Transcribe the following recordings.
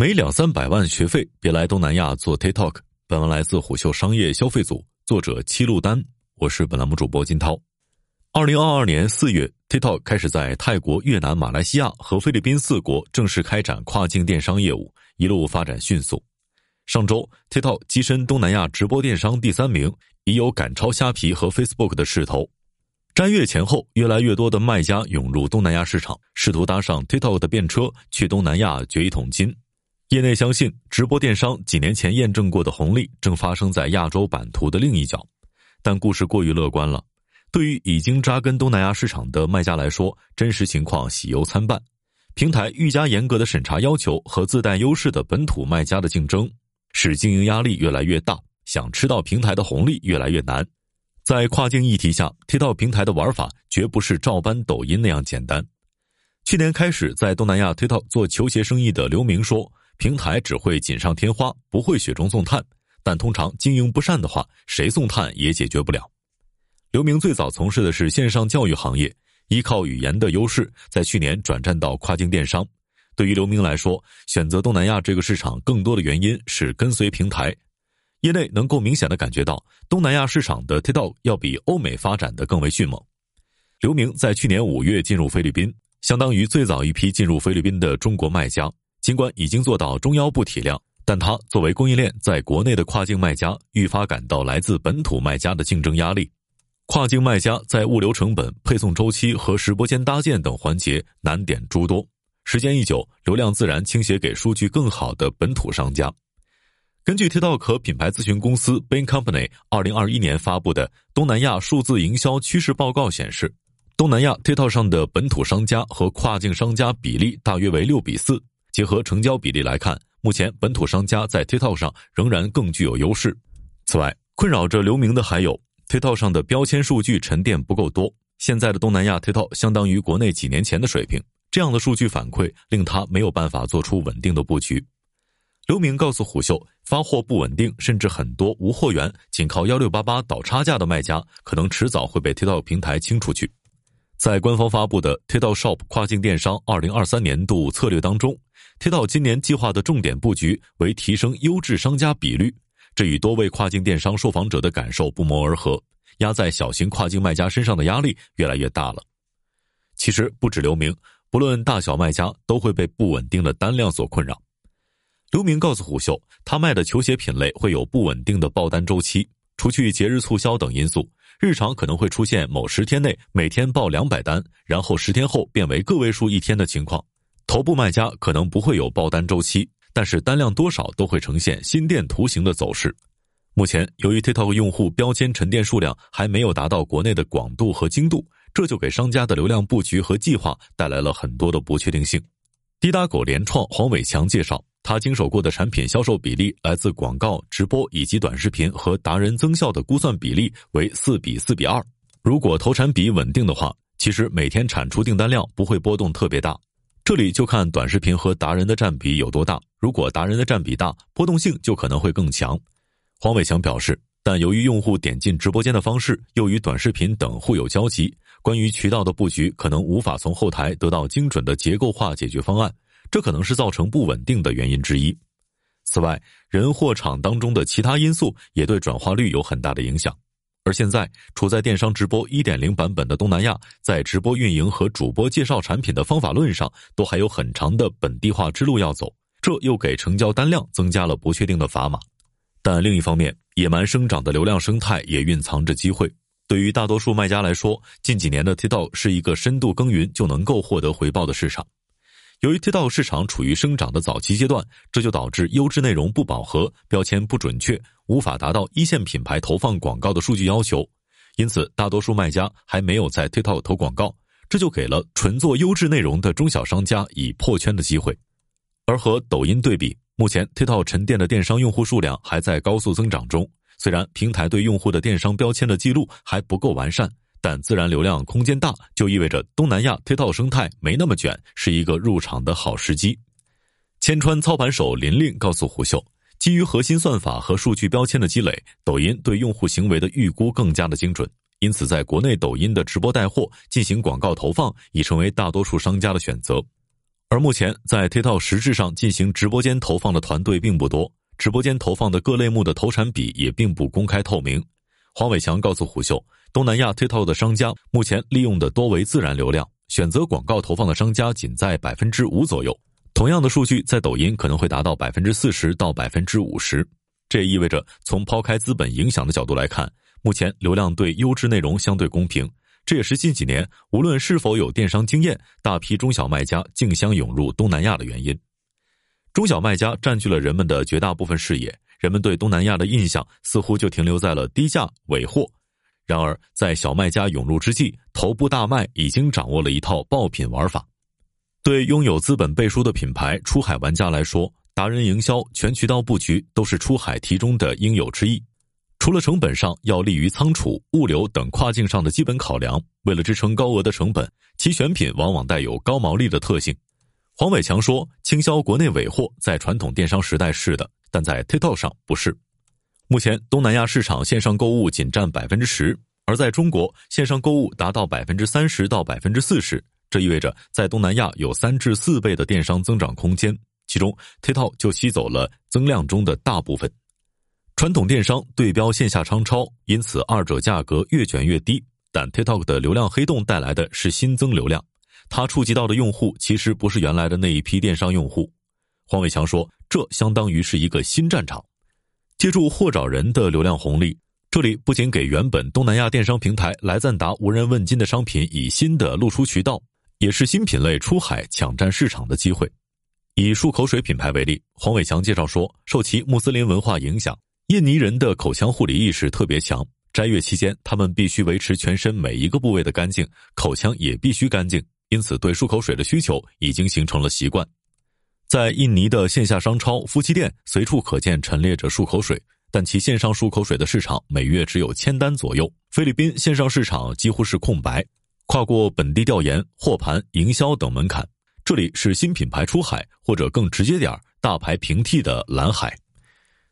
没两三百万学费，别来东南亚做 TikTok。本文来自虎嗅商业消费组，作者七路丹，我是本栏目主播金涛。二零二二年四月，TikTok 开始在泰国、越南、马来西亚和菲律宾四国正式开展跨境电商业务，一路发展迅速。上周，TikTok 跻身东南亚直播电商第三名，已有赶超虾皮和 Facebook 的势头。斋月前后，越来越多的卖家涌入东南亚市场，试图搭上 TikTok 的便车，去东南亚掘一桶金。业内相信，直播电商几年前验证过的红利正发生在亚洲版图的另一角，但故事过于乐观了。对于已经扎根东南亚市场的卖家来说，真实情况喜忧参半。平台愈加严格的审查要求和自带优势的本土卖家的竞争，使经营压力越来越大，想吃到平台的红利越来越难。在跨境议题下，TikTok 平台的玩法绝不是照搬抖音那样简单。去年开始在东南亚 TikTok 做球鞋生意的刘明说。平台只会锦上添花，不会雪中送炭。但通常经营不善的话，谁送炭也解决不了。刘明最早从事的是线上教育行业，依靠语言的优势，在去年转战到跨境电商。对于刘明来说，选择东南亚这个市场，更多的原因是跟随平台。业内能够明显的感觉到，东南亚市场的 TikTok 要比欧美发展的更为迅猛。刘明在去年五月进入菲律宾，相当于最早一批进入菲律宾的中国卖家。尽管已经做到中腰部体量，但他作为供应链在国内的跨境卖家，愈发感到来自本土卖家的竞争压力。跨境卖家在物流成本、配送周期和直播间搭建等环节难点诸多，时间一久，流量自然倾斜给数据更好的本土商家。根据 TikTok 品牌咨询公司 Bain Company 二零二一年发布的东南亚数字营销趋势报告显示，东南亚 TikTok 上的本土商家和跨境商家比例大约为六比四。结合成交比例来看，目前本土商家在 TikTok 上仍然更具有优势。此外，困扰着刘明的还有 TikTok 上的标签数据沉淀不够多。现在的东南亚 TikTok 相当于国内几年前的水平，这样的数据反馈令他没有办法做出稳定的布局。刘明告诉虎嗅，发货不稳定，甚至很多无货源，仅靠幺六八八倒差价的卖家，可能迟早会被 TikTok 平台清出去。在官方发布的 TikTok Shop 跨境电商二零二三年度策略当中。提到今年计划的重点布局为提升优质商家比率，这与多位跨境电商受访者的感受不谋而合。压在小型跨境卖家身上的压力越来越大了。其实不止刘明，不论大小卖家都会被不稳定的单量所困扰。刘明告诉虎嗅，他卖的球鞋品类会有不稳定的爆单周期，除去节日促销等因素，日常可能会出现某十天内每天爆两百单，然后十天后变为个位数一天的情况。头部卖家可能不会有爆单周期，但是单量多少都会呈现心电图形的走势。目前，由于 TikTok 用户标签沉淀数量还没有达到国内的广度和精度，这就给商家的流量布局和计划带来了很多的不确定性。滴答狗联创黄伟强介绍，他经手过的产品销售比例来自广告、直播以及短视频和达人增效的估算比例为四比四比二。如果投产比稳定的话，其实每天产出订单量不会波动特别大。这里就看短视频和达人的占比有多大。如果达人的占比大，波动性就可能会更强。黄伟强表示，但由于用户点进直播间的方式又与短视频等互有交集，关于渠道的布局可能无法从后台得到精准的结构化解决方案，这可能是造成不稳定的原因之一。此外，人货场当中的其他因素也对转化率有很大的影响。而现在处在电商直播一点零版本的东南亚，在直播运营和主播介绍产品的方法论上，都还有很长的本地化之路要走，这又给成交单量增加了不确定的砝码。但另一方面，野蛮生长的流量生态也蕴藏着机会。对于大多数卖家来说，近几年的 TikTok 是一个深度耕耘就能够获得回报的市场。由于 TikTok 市场处于生长的早期阶段，这就导致优质内容不饱和，标签不准确，无法达到一线品牌投放广告的数据要求。因此，大多数卖家还没有在 TikTok 投广告，这就给了纯做优质内容的中小商家以破圈的机会。而和抖音对比，目前 TikTok 沉淀的电商用户数量还在高速增长中，虽然平台对用户的电商标签的记录还不够完善。但自然流量空间大，就意味着东南亚 TikTok 生态没那么卷，是一个入场的好时机。千川操盘手林令告诉胡秀，基于核心算法和数据标签的积累，抖音对用户行为的预估更加的精准，因此在国内抖音的直播带货进行广告投放已成为大多数商家的选择。而目前在 TikTok 实质上进行直播间投放的团队并不多，直播间投放的各类目的投产比也并不公开透明。黄伟强告诉虎嗅，东南亚 TikTok 的商家目前利用的多为自然流量，选择广告投放的商家仅在百分之五左右。同样的数据在抖音可能会达到百分之四十到百分之五十。这也意味着，从抛开资本影响的角度来看，目前流量对优质内容相对公平。这也是近几年无论是否有电商经验，大批中小卖家竞相涌入东南亚的原因。中小卖家占据了人们的绝大部分视野，人们对东南亚的印象似乎就停留在了低价尾货。然而，在小卖家涌入之际，头部大卖已经掌握了一套爆品玩法。对拥有资本背书的品牌出海玩家来说，达人营销、全渠道布局都是出海题中的应有之义。除了成本上要利于仓储、物流等跨境上的基本考量，为了支撑高额的成本，其选品往往带有高毛利的特性。黄伟强说：“倾销国内尾货在传统电商时代是的，但在 TikTok 上不是。目前东南亚市场线上购物仅占百分之十，而在中国线上购物达到百分之三十到百分之四十，这意味着在东南亚有三至四倍的电商增长空间，其中 TikTok 就吸走了增量中的大部分。”传统电商对标线下商超，因此二者价格越卷越低。但 TikTok 的流量黑洞带来的是新增流量，它触及到的用户其实不是原来的那一批电商用户。黄伟强说，这相当于是一个新战场，借助货找人的流量红利，这里不仅给原本东南亚电商平台来赞达无人问津的商品以新的露出渠道，也是新品类出海抢占市场的机会。以漱口水品牌为例，黄伟强介绍说，受其穆斯林文化影响。印尼人的口腔护理意识特别强，斋月期间他们必须维持全身每一个部位的干净，口腔也必须干净，因此对漱口水的需求已经形成了习惯。在印尼的线下商超、夫妻店随处可见陈列着漱口水，但其线上漱口水的市场每月只有千单左右。菲律宾线上市场几乎是空白，跨过本地调研、货盘、营销等门槛，这里是新品牌出海或者更直接点儿大牌平替的蓝海。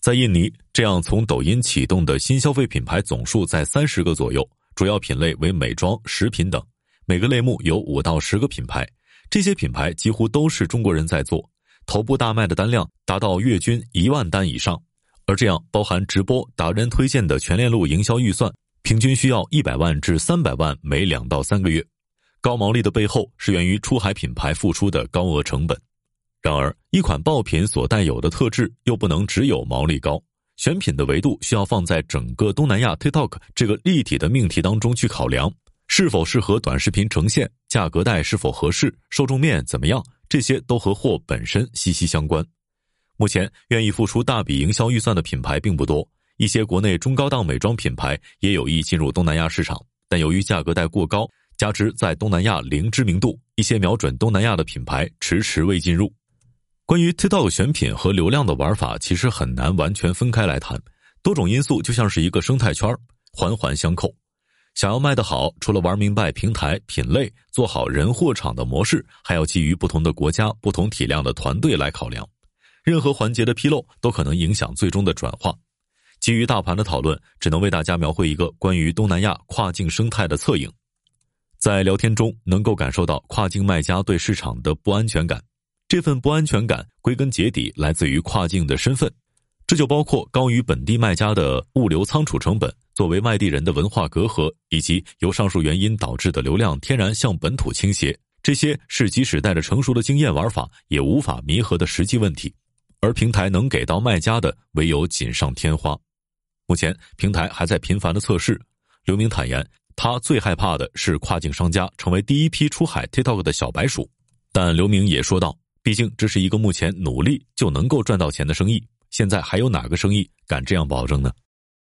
在印尼，这样从抖音启动的新消费品牌总数在三十个左右，主要品类为美妆、食品等，每个类目有五到十个品牌，这些品牌几乎都是中国人在做，头部大卖的单量达到月均一万单以上，而这样包含直播、达人推荐的全链路营销预算，平均需要一百万至三百万每两到三个月，高毛利的背后是源于出海品牌付出的高额成本。然而，一款爆品所带有的特质又不能只有毛利高，选品的维度需要放在整个东南亚 TikTok 这个立体的命题当中去考量，是否适合短视频呈现，价格带是否合适，受众面怎么样，这些都和货本身息息相关。目前，愿意付出大笔营销预算的品牌并不多，一些国内中高档美妆品牌也有意进入东南亚市场，但由于价格带过高，加之在东南亚零知名度，一些瞄准东南亚的品牌迟迟未进入。关于 TikTok 选品和流量的玩法，其实很难完全分开来谈。多种因素就像是一个生态圈，环环相扣。想要卖得好，除了玩明白平台品类，做好人货场的模式，还要基于不同的国家、不同体量的团队来考量。任何环节的纰漏都可能影响最终的转化。基于大盘的讨论，只能为大家描绘一个关于东南亚跨境生态的侧影。在聊天中，能够感受到跨境卖家对市场的不安全感。这份不安全感归根结底来自于跨境的身份，这就包括高于本地卖家的物流仓储成本，作为外地人的文化隔阂，以及由上述原因导致的流量天然向本土倾斜。这些是即使带着成熟的经验玩法也无法弥合的实际问题，而平台能给到卖家的唯有锦上添花。目前平台还在频繁的测试。刘明坦言，他最害怕的是跨境商家成为第一批出海 TikTok 的小白鼠。但刘明也说道。毕竟这是一个目前努力就能够赚到钱的生意，现在还有哪个生意敢这样保证呢？